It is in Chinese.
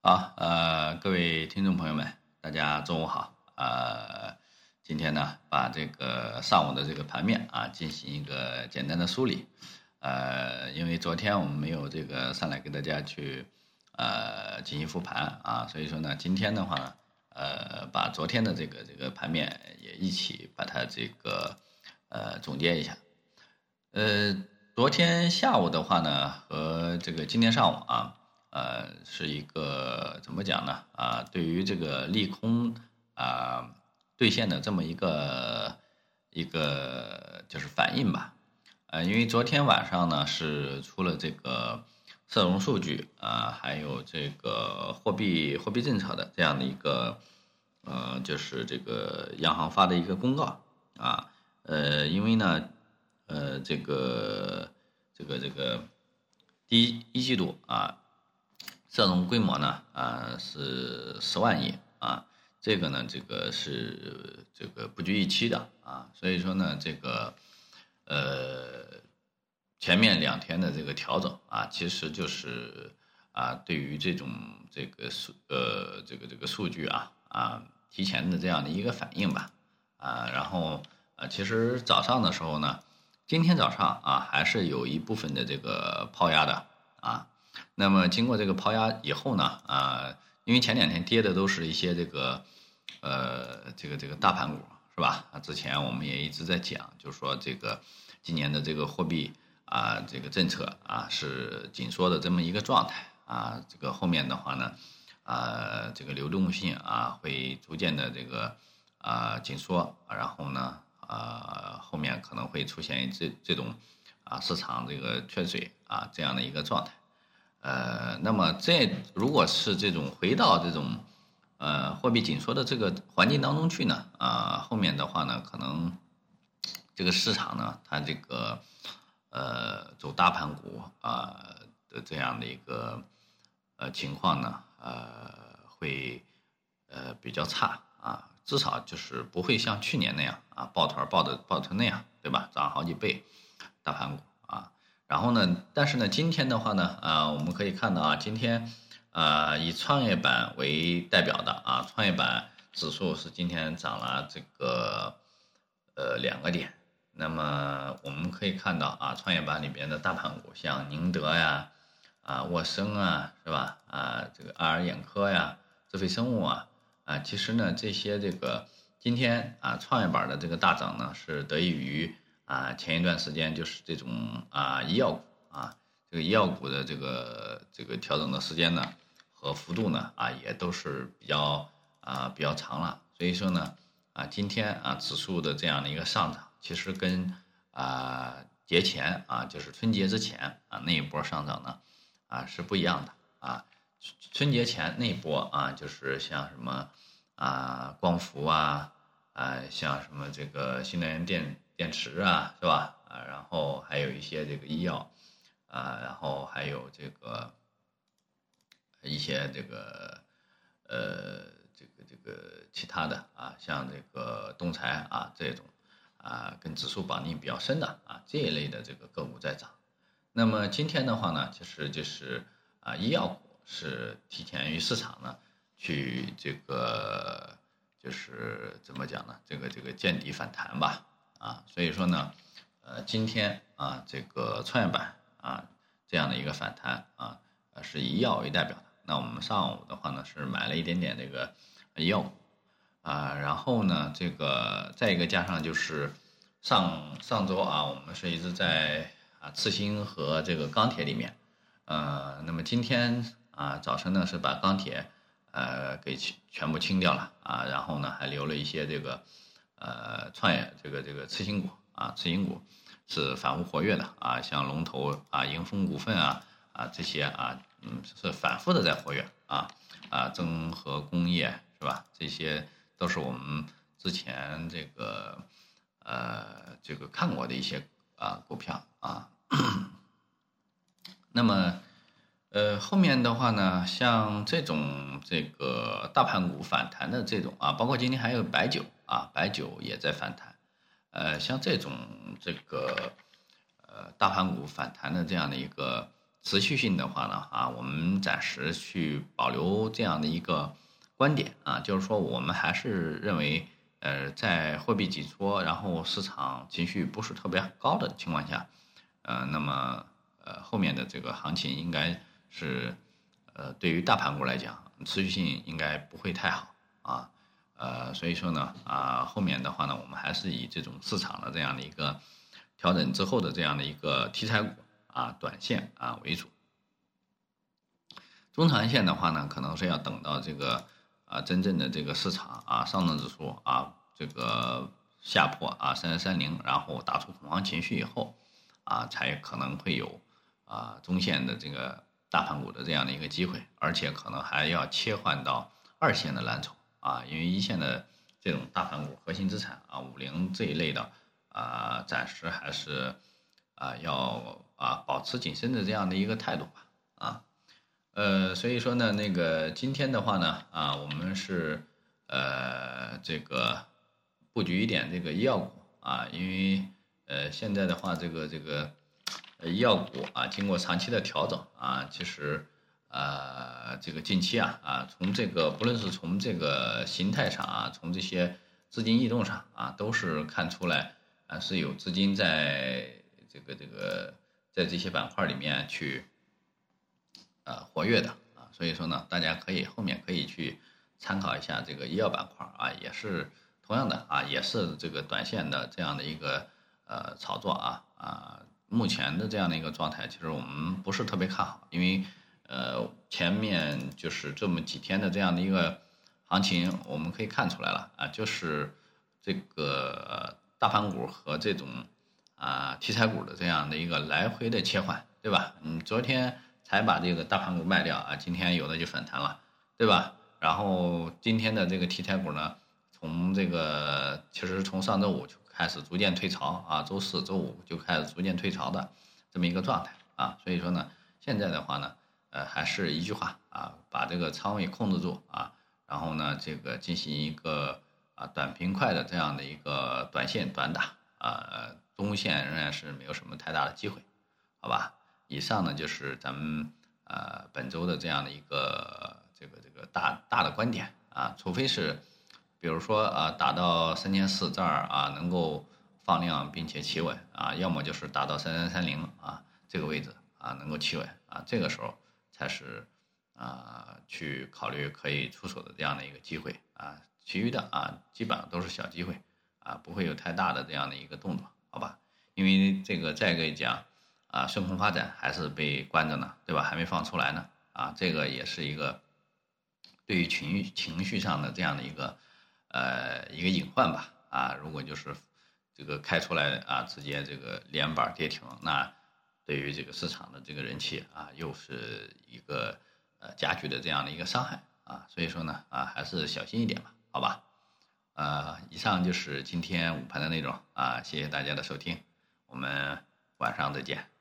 好，呃，各位听众朋友们，大家中午好。呃，今天呢，把这个上午的这个盘面啊，进行一个简单的梳理。呃，因为昨天我们没有这个上来给大家去呃进行复盘啊，所以说呢，今天的话呢，呃，把昨天的这个这个盘面也一起把它这个呃总结一下。呃，昨天下午的话呢，和这个今天上午啊。呃，是一个怎么讲呢？啊，对于这个利空啊兑现的这么一个一个就是反应吧。呃，因为昨天晚上呢是出了这个社融数据啊，还有这个货币货币政策的这样的一个呃，就是这个央行发的一个公告啊。呃，因为呢，呃，这个这个这个第一一季度啊。这种规模呢，啊是十万亿啊，这个呢，这个是这个不具预期的啊，所以说呢，这个呃前面两天的这个调整啊，其实就是啊对于这种这个数呃这个这个数据啊啊提前的这样的一个反应吧啊，然后啊其实早上的时候呢，今天早上啊还是有一部分的这个抛压的啊。那么经过这个抛压以后呢，啊，因为前两天跌的都是一些这个，呃，这个这个大盘股是吧？啊，之前我们也一直在讲，就是说这个今年的这个货币啊，这个政策啊是紧缩的这么一个状态啊，这个后面的话呢，啊，这个流动性啊会逐渐的这个啊紧缩，然后呢，啊后面可能会出现这这种啊市场这个缺水啊这样的一个状态。呃，那么这如果是这种回到这种呃货币紧缩的这个环境当中去呢，啊，后面的话呢，可能这个市场呢，它这个呃走大盘股啊的这样的一个呃情况呢，呃会呃比较差啊，至少就是不会像去年那样啊抱团抱的抱成那样，对吧？涨好几倍大盘股啊。然后呢？但是呢，今天的话呢，啊，我们可以看到啊，今天，啊，以创业板为代表的啊，创业板指数是今天涨了这个，呃，两个点。那么我们可以看到啊，创业板里边的大盘股，像宁德呀，啊，沃森啊，是吧？啊，这个爱尔眼科呀，智飞生物啊，啊，其实呢，这些这个今天啊，创业板的这个大涨呢，是得益于。啊，前一段时间就是这种啊医药股啊，这个医药股的这个这个调整的时间呢和幅度呢啊也都是比较啊比较长了，所以说呢啊今天啊指数的这样的一个上涨，其实跟啊节前啊就是春节之前啊那一波上涨呢啊是不一样的啊，春节前那一波啊就是像什么啊光伏啊啊像什么这个新能源电。电池啊，是吧？啊，然后还有一些这个医药，啊，然后还有这个一些这个呃，这个这个其他的啊，像这个东财啊这种啊，跟指数绑定比较深的啊这一类的这个个股在涨。那么今天的话呢，其实就是啊，医药股是提前于市场呢去这个就是怎么讲呢？这个这个见底反弹吧。啊，所以说呢，呃，今天啊，这个创业板啊这样的一个反弹啊，是以药为代表的。那我们上午的话呢，是买了一点点这个药啊，然后呢，这个再一个加上就是上上周啊，我们是一直在啊次新和这个钢铁里面，呃，那么今天啊早晨呢是把钢铁呃给全全部清掉了啊，然后呢还留了一些这个。呃，创业这个这个次新股啊，次新股是反复活跃的啊，像龙头啊，盈丰股份啊啊这些啊，嗯，是反复的在活跃啊啊，增和工业是吧？这些都是我们之前这个呃这个看过的一些啊股票啊。那么呃后面的话呢，像这种这个大盘股反弹的这种啊，包括今天还有白酒。啊，白酒也在反弹，呃，像这种这个呃大盘股反弹的这样的一个持续性的话呢，啊，我们暂时去保留这样的一个观点啊，就是说我们还是认为，呃，在货币紧缩，然后市场情绪不是特别高的情况下，呃，那么呃后面的这个行情应该是，呃，对于大盘股来讲，持续性应该不会太好啊，呃，所以说呢，啊，后面的话呢，我们还是以这种市场的这样的一个调整之后的这样的一个题材股。啊，短线啊为主，中长线的话呢，可能是要等到这个啊真正的这个市场啊上证指数啊这个下破啊三三三零，然后打出恐慌情绪以后，啊才可能会有啊中线的这个大盘股的这样的一个机会，而且可能还要切换到二线的蓝筹啊，因为一线的这种大盘股、核心资产啊五零这一类的啊，暂时还是啊要。啊，保持谨慎的这样的一个态度吧，啊，呃，所以说呢，那个今天的话呢，啊，我们是呃这个布局一点这个医药股啊，因为呃现在的话，这个这个医药股啊，经过长期的调整啊，其实呃这个近期啊啊，从这个不论是从这个形态上啊，从这些资金异动上啊，都是看出来啊是有资金在这个这个。在这些板块里面去，呃，活跃的啊，所以说呢，大家可以后面可以去参考一下这个医药板块啊，也是同样的啊，也是这个短线的这样的一个呃炒作啊啊，目前的这样的一个状态，其实我们不是特别看好，因为呃前面就是这么几天的这样的一个行情，我们可以看出来了啊，就是这个大盘股和这种。啊，题材股的这样的一个来回的切换，对吧？你昨天才把这个大盘股卖掉啊，今天有的就反弹了，对吧？然后今天的这个题材股呢，从这个其实从上周五就开始逐渐退潮啊，周四周五就开始逐渐退潮的这么一个状态啊，所以说呢，现在的话呢，还是一句话啊，把这个仓位控制住啊，然后呢，这个进行一个啊短平快的这样的一个短线短打啊。中线仍然是没有什么太大的机会，好吧？以上呢就是咱们呃本周的这样的一个这个这个大大的观点啊，除非是比如说啊打到三千四这儿啊能够放量并且企稳啊，要么就是打到三三三零啊这个位置啊能够企稳啊，这个时候才是啊去考虑可以出手的这样的一个机会啊，其余的啊基本上都是小机会啊，不会有太大的这样的一个动作。好吧，因为这个再一个讲，啊，顺丰发展还是被关着呢，对吧？还没放出来呢，啊，这个也是一个对于情绪情绪上的这样的一个呃一个隐患吧，啊，如果就是这个开出来啊，直接这个连板跌停，那对于这个市场的这个人气啊，又是一个呃加剧的这样的一个伤害啊，所以说呢，啊，还是小心一点吧，好吧。呃，以上就是今天午盘的内容啊，谢谢大家的收听，我们晚上再见。